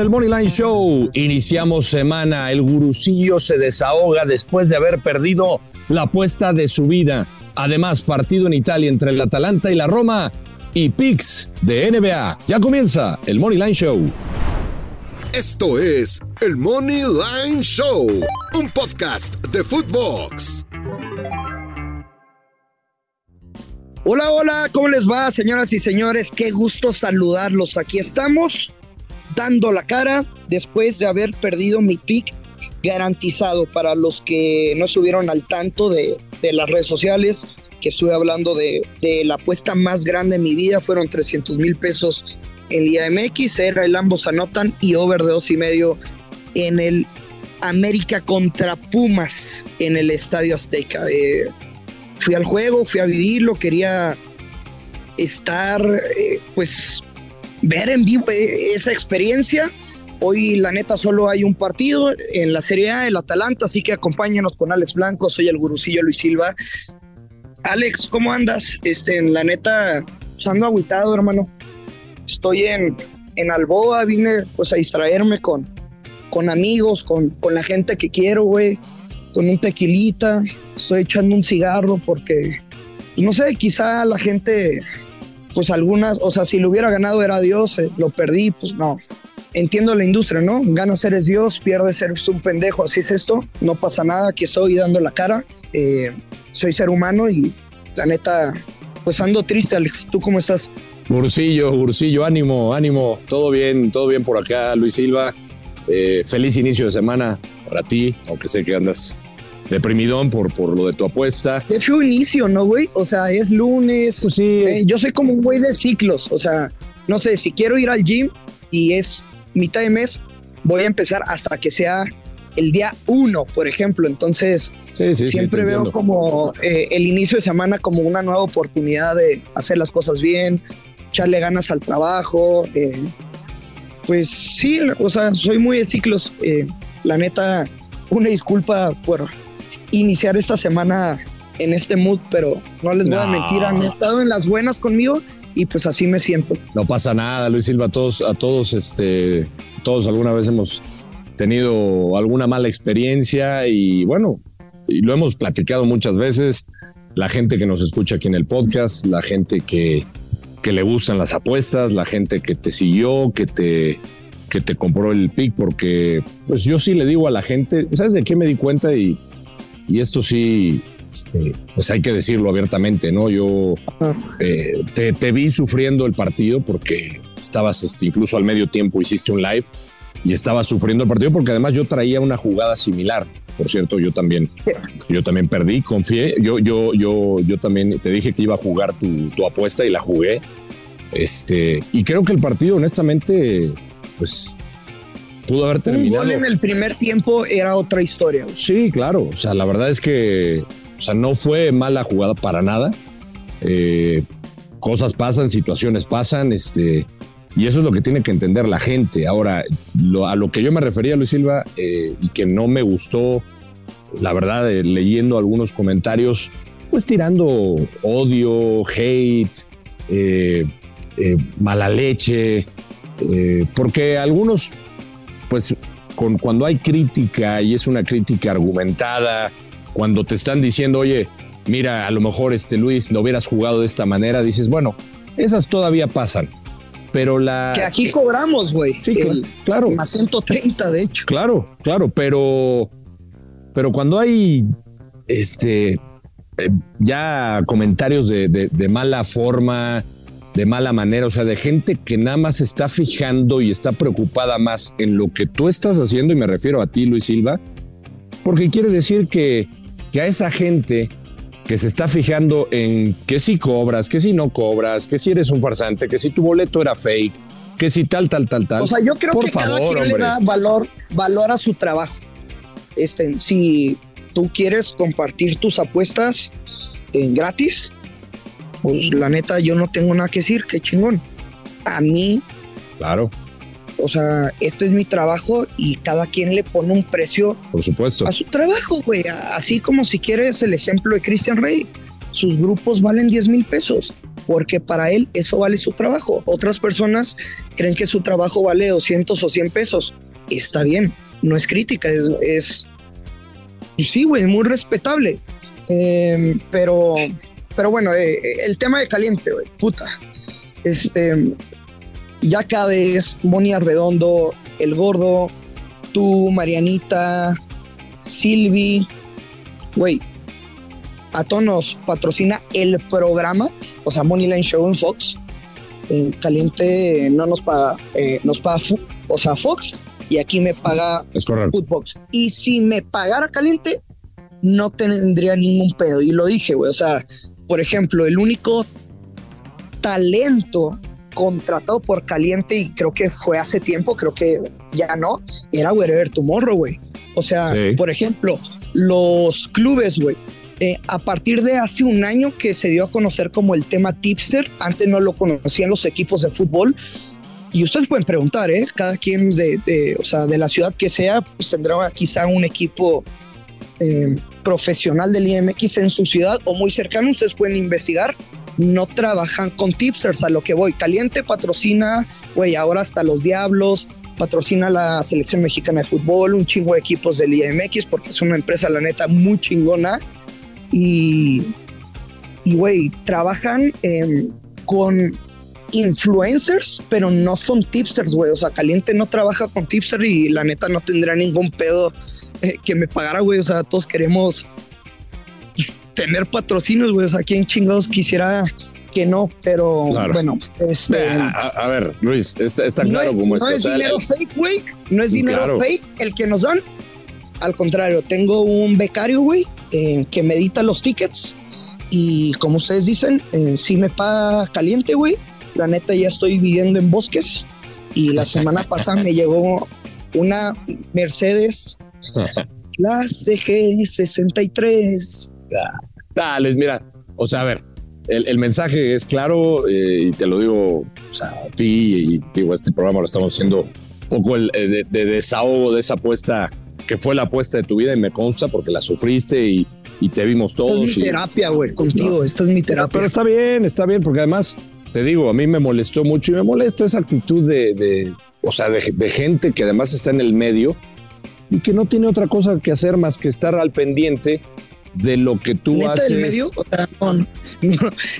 En el Moneyline Show iniciamos semana. El gurucillo se desahoga después de haber perdido la apuesta de su vida. Además, partido en Italia entre el Atalanta y la Roma y Pix de NBA. Ya comienza el Moneyline Show. Esto es el Money Line Show, un podcast de Footbox. Hola, hola, ¿cómo les va, señoras y señores? Qué gusto saludarlos. Aquí estamos dando la cara después de haber perdido mi pick garantizado para los que no estuvieron al tanto de, de las redes sociales que estuve hablando de, de, la apuesta más grande de mi vida fueron 300 mil pesos en Liga MX, era el ambos anotan y over de dos y medio en el América contra Pumas en el Estadio Azteca. Eh, fui al juego, fui a vivirlo, quería estar, eh, pues, ver en vivo eh, esa experiencia. Hoy, la neta, solo hay un partido en la Serie A, el Atalanta, así que acompáñanos con Alex Blanco, soy el gurucillo Luis Silva. Alex, ¿cómo andas? Este, en la neta, pues ando aguitado, hermano. Estoy en, en Alboa, vine pues a distraerme con, con amigos, con, con la gente que quiero, güey, con un tequilita. Estoy echando un cigarro porque, pues, no sé, quizá la gente, pues algunas, o sea, si lo hubiera ganado era Dios, eh, lo perdí, pues no. Entiendo la industria, ¿no? Ganas eres Dios, pierdes eres un pendejo, así es esto, no pasa nada, aquí estoy dando la cara. Eh, soy ser humano y la neta, pues ando triste, Alex. ¿Tú cómo estás? Gursillo, Gursillo, ánimo, ánimo. Todo bien, todo bien por acá, Luis Silva. Eh, feliz inicio de semana para ti, aunque sé que andas deprimidón por, por lo de tu apuesta. Es un inicio, ¿no, güey? O sea, es lunes. Pues sí. Eh, yo soy como un güey de ciclos. O sea, no sé, si quiero ir al gym y es mitad de mes, voy a empezar hasta que sea el día uno, por ejemplo. Entonces, Sí, sí, siempre sí, veo entiendo. como eh, el inicio de semana como una nueva oportunidad de hacer las cosas bien, echarle ganas al trabajo. eh, pues sí, o sea, soy muy de ciclos. eh, la neta, una disculpa por iniciar esta semana en este mood, pero no les voy a mentir, han estado en las buenas conmigo y pues así me siento. No pasa nada, Luis Silva. A todos, a todos, este, todos alguna vez hemos tenido alguna mala experiencia y bueno, y lo hemos platicado muchas veces. La gente que nos escucha aquí en el podcast, la gente que, que le gustan las apuestas, la gente que te siguió, que te, que te compró el pick, porque pues yo sí le digo a la gente, ¿sabes de qué me di cuenta? Y, y esto sí, este, pues hay que decirlo abiertamente, ¿no? Yo eh, te, te vi sufriendo el partido porque estabas, este, incluso al medio tiempo hiciste un live y estabas sufriendo el partido porque además yo traía una jugada similar. Por cierto, yo también, yo también perdí, confié. Yo, yo, yo, yo también te dije que iba a jugar tu, tu apuesta y la jugué. Este, y creo que el partido, honestamente, pues pudo haber Un terminado. gol en el primer tiempo era otra historia. Sí, claro. O sea, la verdad es que o sea, no fue mala jugada para nada. Eh, cosas pasan, situaciones pasan, este, y eso es lo que tiene que entender la gente. Ahora, lo- a lo que yo me refería, Luis Silva, eh, y que no me gustó, la verdad, eh, leyendo algunos comentarios, pues tirando odio, hate, mala leche, porque algunos, pues con, cuando hay crítica y es una crítica argumentada, cuando te están diciendo, oye, mira, a lo mejor este Luis lo hubieras jugado de esta manera, dices, bueno, esas todavía pasan. Pero la. Que aquí cobramos, güey. Sí, El- claro. Más 130, de hecho. Claro, claro, pero. Pero cuando hay este eh, ya comentarios de, de- de mala forma, de mala manera, o sea, de gente que nada más está fijando y está preocupada más en lo que tú estás haciendo, y me refiero a ti, Luis Silva, porque quiere decir que, que a esa gente que se está fijando en que si cobras, que si no cobras, que si eres un farsante, que si tu boleto era fake, que si tal, tal, tal, tal. O sea, yo creo Por que cada quien le da valor, valor a su trabajo. Este, si tú quieres compartir tus apuestas en gratis, pues la neta yo no tengo nada que decir, qué chingón. A mí, Claro, o sea, este es mi trabajo y cada quien le pone un precio por supuesto. a su trabajo, güey. Así como si quieres el ejemplo de Christian Rey, sus grupos valen 10 mil pesos, porque para él eso vale su trabajo. Otras personas creen que su trabajo vale 200 o 100 pesos. Está bien, no es crítica, es, es pues sí, güey, muy respetable. Eh, pero, pero bueno, eh, el tema de caliente, güey, puta. Este, ya cada vez Moni Arredondo, El Gordo, tú, Marianita, Silvi, güey, a todos nos patrocina el programa, o sea, Money Line Show en Fox. En Caliente no nos paga, eh, nos paga, o sea, Fox, y aquí me paga Es. Footbox. Y si me pagara Caliente, no tendría ningún pedo. Y lo dije, güey, o sea, por ejemplo, el único talento contratado por Caliente, y creo que fue hace tiempo, creo que ya no, era Wherever Tomorrow, güey. O sea, Sí. por ejemplo, los clubes, güey. eh, a partir de hace un año que se dio a conocer como el tema tipster, antes no lo conocían los equipos de fútbol, y ustedes pueden preguntar, ¿eh? Cada quien de, de, o sea, de la ciudad que sea, pues tendrá quizá un equipo eh, profesional del IMX en su ciudad o muy cercano. Ustedes pueden investigar. No trabajan con tipsters, a lo que voy. Caliente patrocina, güey, ahora hasta los Diablos, patrocina la selección mexicana de fútbol, un chingo de equipos del IMX, porque es una empresa, la neta, muy chingona. Y, y güey, trabajan eh, con influencers, pero no son tipsters, güey. O sea, Caliente no trabaja con tipsters y la neta no tendría ningún pedo eh, que me pagara, güey. O sea, todos queremos tener patrocinios, güey. O sea, ¿quién chingados quisiera que no? Pero Claro. bueno, este. A, ver, Luis, está, está no claro es, no es dinero el- fake, güey. No es dinero Claro. fake el que nos dan. Al contrario, tengo un becario, güey, eh, que me edita los tickets. Y como ustedes dicen, eh, sí me paga caliente, güey. La neta, ya estoy viviendo en bosques. Y la semana pasada me llegó una Mercedes, la CG63. Ah, Luis, mira, o sea, a ver, el, el mensaje es claro eh, y te lo digo o sea, a ti y digo, este programa lo estamos haciendo un poco el, eh, de, de desahogo de esa apuesta que fue la apuesta de tu vida y me consta porque la sufriste y, y te vimos todos. es mi y- terapia, güey, contigo. Esto es mi terapia. Pero está bien, está bien, porque además, te digo, a mí me molestó mucho y me molesta esa actitud de, de o sea, de, de gente que además está en el medio y que no tiene otra cosa que hacer más que estar al pendiente de lo que tú haces. del medio, o sea, no, no,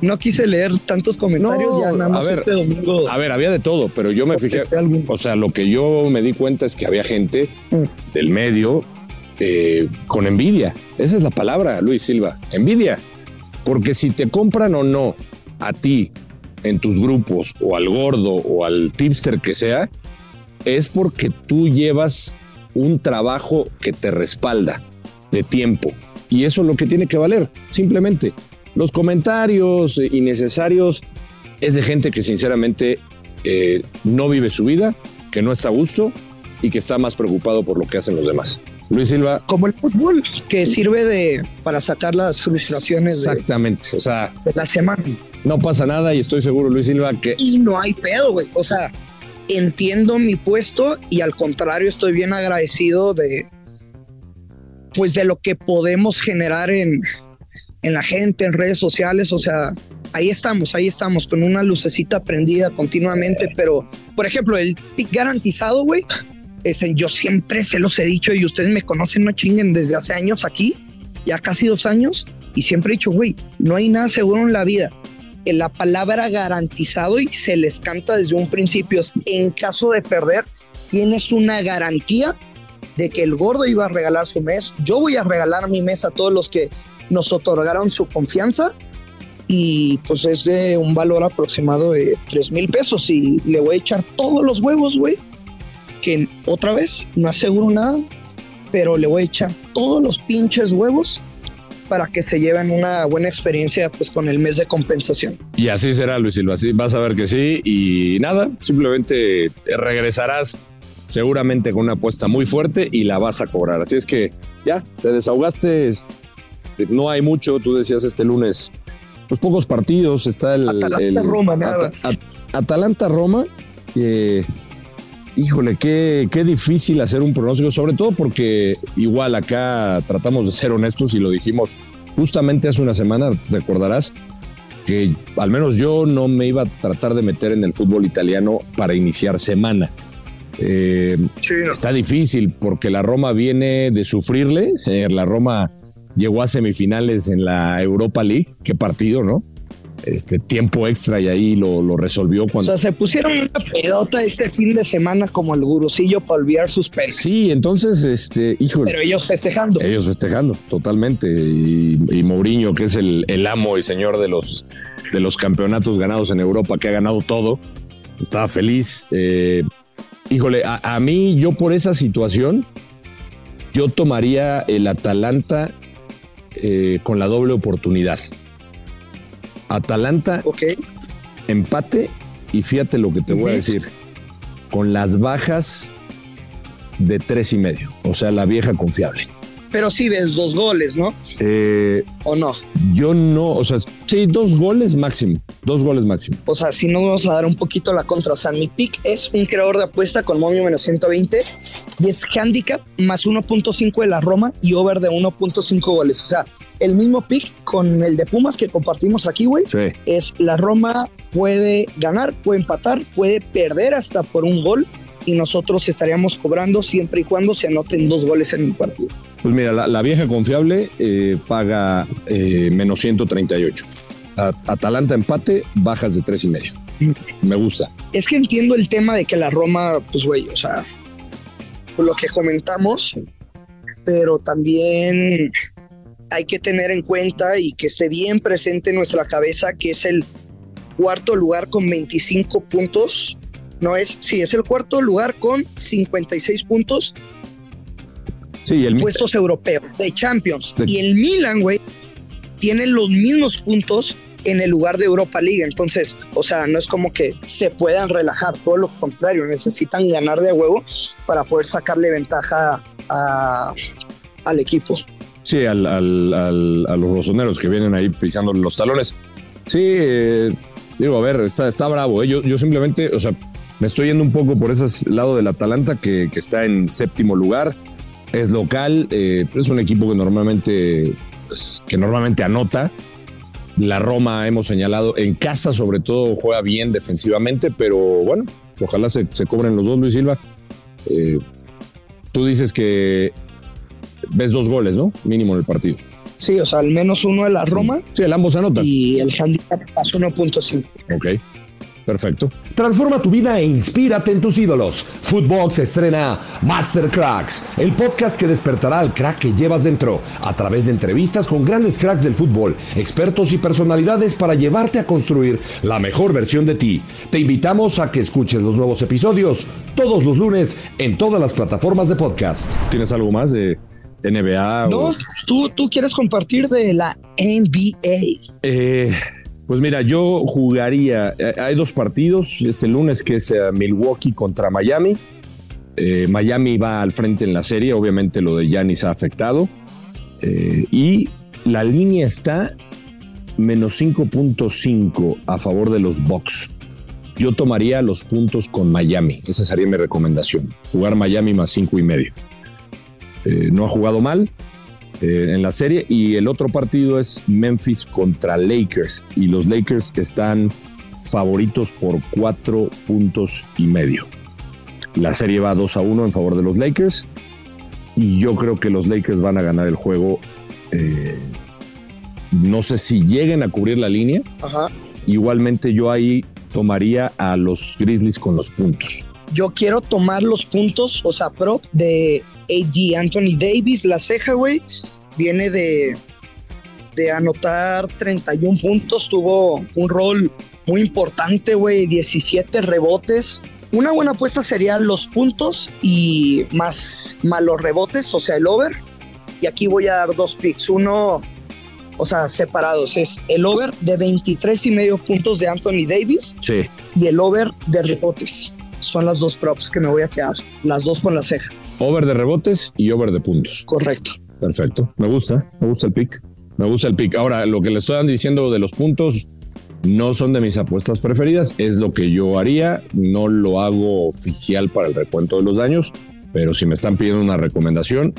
no quise leer tantos comentarios, No, ya nada a más ver, este domingo. A ver, había de todo, pero yo me fijé, algunos. o sea, lo que yo me di cuenta es que había gente Mm. del medio eh, con envidia. Esa es la palabra, Luis Silva, envidia. Porque si te compran o no a ti en tus grupos o al gordo o al tipster que sea, es porque tú llevas un trabajo que te respalda de tiempo. Y eso es lo que tiene que valer, simplemente. Los comentarios innecesarios es de gente que sinceramente eh, no vive su vida, que no está a gusto y que está más preocupado por lo que hacen los demás. Luis Silva, como el fútbol, que sirve de para sacar las frustraciones de, exactamente. O sea, de la semana. No pasa nada y estoy seguro, Luis Silva, que Y no hay pedo, güey. O sea, entiendo mi puesto y al contrario estoy bien agradecido de pues de lo que podemos generar en, en la gente, en redes sociales. O sea, ahí estamos, ahí estamos, con una lucecita prendida continuamente. Pero, por ejemplo, el pick garantizado, güey. yo siempre se los he dicho y ustedes me conocen, no chinguen desde hace años aquí, ya casi dos años, y siempre he dicho, güey, no hay nada seguro en la vida. La palabra garantizado y se les canta desde un principio, es, en caso de perder, tienes una garantía de que el gordo iba a regalar su mes. Yo voy a regalar mi mes a todos los que nos otorgaron su confianza y pues es de un valor aproximado de 3 mil pesos y le voy a echar todos los huevos, güey. Que otra vez no aseguro nada, pero le voy a echar todos los pinches huevos para que se lleven una buena experiencia pues con el mes de compensación. Y así será, Luis Silva, así vas a ver que sí. Y nada, simplemente regresarás seguramente con una apuesta muy fuerte y la vas a cobrar. Así es que ya, te desahogaste, no hay mucho, tú decías este lunes, pues pocos partidos, está el... Atalanta-Roma, nada Atalanta-Roma, híjole, qué, qué difícil hacer un pronóstico, sobre todo porque igual acá tratamos de ser honestos y lo dijimos justamente hace una semana, recordarás, que al menos yo no me iba a tratar de meter en el fútbol italiano para iniciar semana. Eh, está difícil porque la Roma viene de sufrirle. Eh, la Roma llegó a semifinales en la Europa League. Qué partido, ¿no? Este tiempo extra y ahí lo, resolvió cuando. O sea, se pusieron una pelota este fin de semana como el gurusillo para olvidar sus penas. Sí, entonces, este, híjole. Pero ellos festejando. Ellos festejando, totalmente. Y, Mourinho, que es el, amo y señor de los, de los campeonatos ganados en Europa, que ha ganado todo, estaba feliz. Eh, híjole, a, mí, yo por esa situación, yo tomaría el Atalanta eh, con la doble oportunidad. Atalanta, empate y fíjate lo que te voy a decir, con las bajas de tres y medio, o sea, la vieja confiable pero sí ves dos goles, ¿no? Eh, ¿O no? Yo no, o sea, sí, dos goles máximo, dos goles máximo. O sea, si no vamos a dar un poquito la contra, o sea, mi pick es un creador de apuesta con momio menos 120 y es handicap más 1.5 de la Roma y over de 1.5 goles. O sea, el mismo pick con el de Pumas que compartimos aquí, güey. Sí. Es la Roma puede ganar, puede empatar, puede perder hasta por un gol y nosotros estaríamos cobrando siempre y cuando se anoten dos goles en el partido. Pues mira, la, vieja confiable eh, paga eh, menos 138. Atalanta empate, bajas de tres y medio. Me gusta. Es que entiendo el tema de que la Roma, pues güey, o sea, lo que comentamos, pero también hay que tener en cuenta y que esté bien presente en nuestra cabeza que es el cuarto lugar con 25 puntos no es, sí, es el cuarto lugar con 56 puntos. Sí, el puestos europeos de Champions. Y el Milan, güey, tiene los mismos puntos en el lugar de Europa League. Entonces, o sea, no es como que se puedan relajar, todo lo contrario, necesitan ganar de huevo para poder sacarle ventaja al equipo. Sí, al, a los rosoneros que vienen ahí pisando los talones. Sí, eh, digo, a ver, está, está bravo. ¿eh? Yo, yo simplemente, o sea, me estoy yendo un poco por ese lado del Atalanta, que, está en séptimo lugar. Es local, eh, es un equipo que normalmente, pues, que normalmente anota. La Roma hemos señalado en casa, sobre todo, juega bien defensivamente, pero bueno, ojalá se, cobren los dos, Luis Silva. Eh, tú dices que ves dos goles, ¿no? Mínimo en el partido. Sí, o sea, al menos uno de la Roma. Sí, el ambos anotan. Y el handicap pasa 1.5. Ok. Perfecto. Transforma tu vida e inspírate en tus ídolos. Footbox estrena Master Cracks, el podcast que despertará al crack que llevas dentro, a través de entrevistas con grandes cracks del fútbol, expertos y personalidades para llevarte a construir la mejor versión de ti. Te invitamos a que escuches los nuevos episodios todos los lunes en todas las plataformas de podcast. ¿Tienes algo más de NBA? No, tú, tú quieres compartir de la NBA. Eh pues mira, yo jugaría, eh, hay dos partidos, este lunes que es eh, Milwaukee contra Miami. Eh, Miami va al frente en la serie, obviamente lo de Yanis ha afectado. y la línea está menos 5.5 a favor de los Bucks. Yo tomaría los puntos con Miami, esa sería mi recomendación. Jugar Miami más cinco y medio. No ha jugado mal, eh, en la serie. Y el otro partido es Memphis contra Lakers. Y los Lakers están favoritos por cuatro puntos y medio. La serie va 2 a 1 en favor de los Lakers. Y yo creo que los Lakers van a ganar el juego. Eh, no sé si lleguen a cubrir la línea. Igualmente yo ahí tomaría a los Grizzlies con los puntos. Yo quiero tomar los puntos, o sea, prop de AD Anthony Davis, la ceja, güey, viene de, de anotar 31 puntos, tuvo un rol muy importante, güey, 17 rebotes. Una buena apuesta sería los puntos y más, más los rebotes, o sea, el over. Y aquí voy a dar dos picks. Uno, o sea, separados. Es el over de 23 y medio puntos de Anthony Davis Sí. y el over de rebotes. Son las dos props que me voy a quedar. Las dos con la ceja. Over de rebotes y over de puntos. Correcto. Perfecto. Me gusta, me gusta el pick. Me gusta el pick. Ahora, lo que le estoy diciendo de los puntos no son de mis apuestas preferidas. Es lo que yo haría. No lo hago oficial para el recuento de los daños, pero si me están pidiendo una recomendación,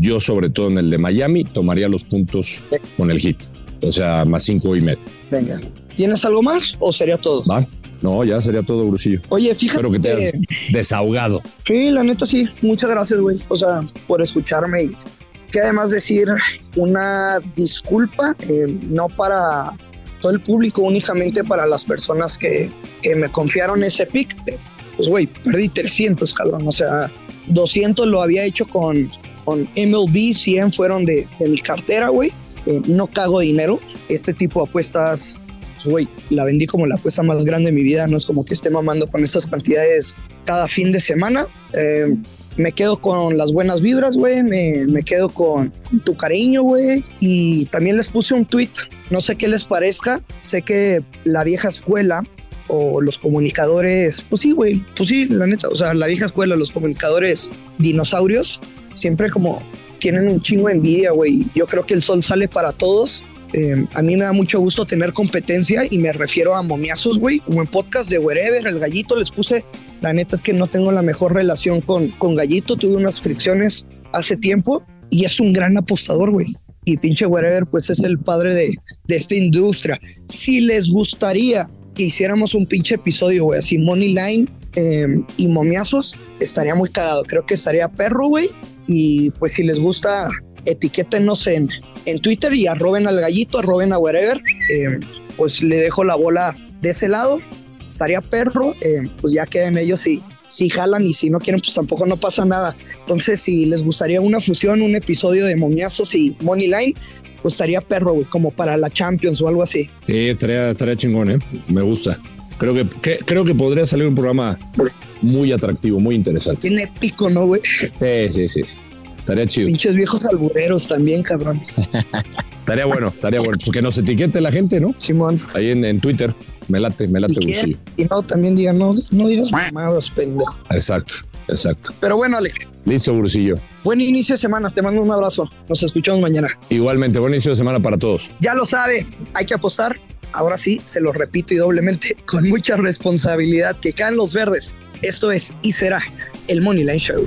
yo sobre todo en el de Miami tomaría los puntos con el hit. O sea, más cinco y medio. Venga. ¿Tienes algo más o sería todo? ¿Va? No, ya sería todo, Brusillo. Oye, fíjate Espero que te hayas desahogado. Sí, la neta sí. Muchas gracias, güey. O sea, por escucharme y que además decir una disculpa, eh, no para todo el público, únicamente para las personas que, que me confiaron ese pick. Pues, güey, perdí 300, cabrón. O sea, 200 lo había hecho con, con MLB, 100 fueron de, de mi cartera, güey. Eh, no cago dinero. Este tipo de apuestas, pues, güey, la vendí como la apuesta más grande de mi vida. No es como que esté mamando con estas cantidades cada fin de semana. Eh, me quedo con las buenas vibras, güey. Me, me quedo con tu cariño, güey. Y también les puse un tweet. No sé qué les parezca. Sé que la vieja escuela o los comunicadores, pues sí, güey, pues sí, la neta, o sea, la vieja escuela, los comunicadores dinosaurios, siempre como tienen un chingo de envidia, güey. Yo creo que el sol sale para todos. Eh, a mí me da mucho gusto tener competencia y me refiero a momiazos, güey. Como en podcast de Wherever, el gallito les puse. La neta es que no tengo la mejor relación con, con Gallito. Tuve unas fricciones hace tiempo y es un gran apostador, güey. Y pinche Wherever, pues es el padre de, de esta industria. Si les gustaría que hiciéramos un pinche episodio, güey, así Money Line eh, y momiazos, estaría muy cagado. Creo que estaría perro, güey. Y pues si les gusta, etiquétenos en, en Twitter y arroben al gallito, arroben a wherever. Eh, pues le dejo la bola de ese lado. Estaría perro, eh, pues ya queden ellos y si jalan y si no quieren, pues tampoco no pasa nada. Entonces, si les gustaría una fusión, un episodio de momiazos y Money Line, pues estaría perro, güey, como para la Champions o algo así. Sí, estaría, estaría chingón, ¿eh? Me gusta. Creo que, que- creo que podría salir un programa muy atractivo, muy interesante. Bien épico, ¿no, güey? Sí, sí, sí. Estaría chido. Pinches viejos albureros también, cabrón. Estaría bueno, estaría bueno. Pues que nos etiquete la gente, ¿no? Simón. Ahí en, en Twitter. Me late, me late, Brusillo. y no, también digan, no, no digas mamadas, pendejo. Exacto, exacto. Pero bueno, Alex, Listo, Brusillo. buen inicio de semana. Te mando un abrazo. Nos escuchamos mañana. Igualmente, buen inicio de semana para todos. Ya lo sabe, hay que apostar. Ahora sí, se lo repito y doblemente, con mucha responsabilidad, que caen los verdes. Esto es y será el Money Line Show.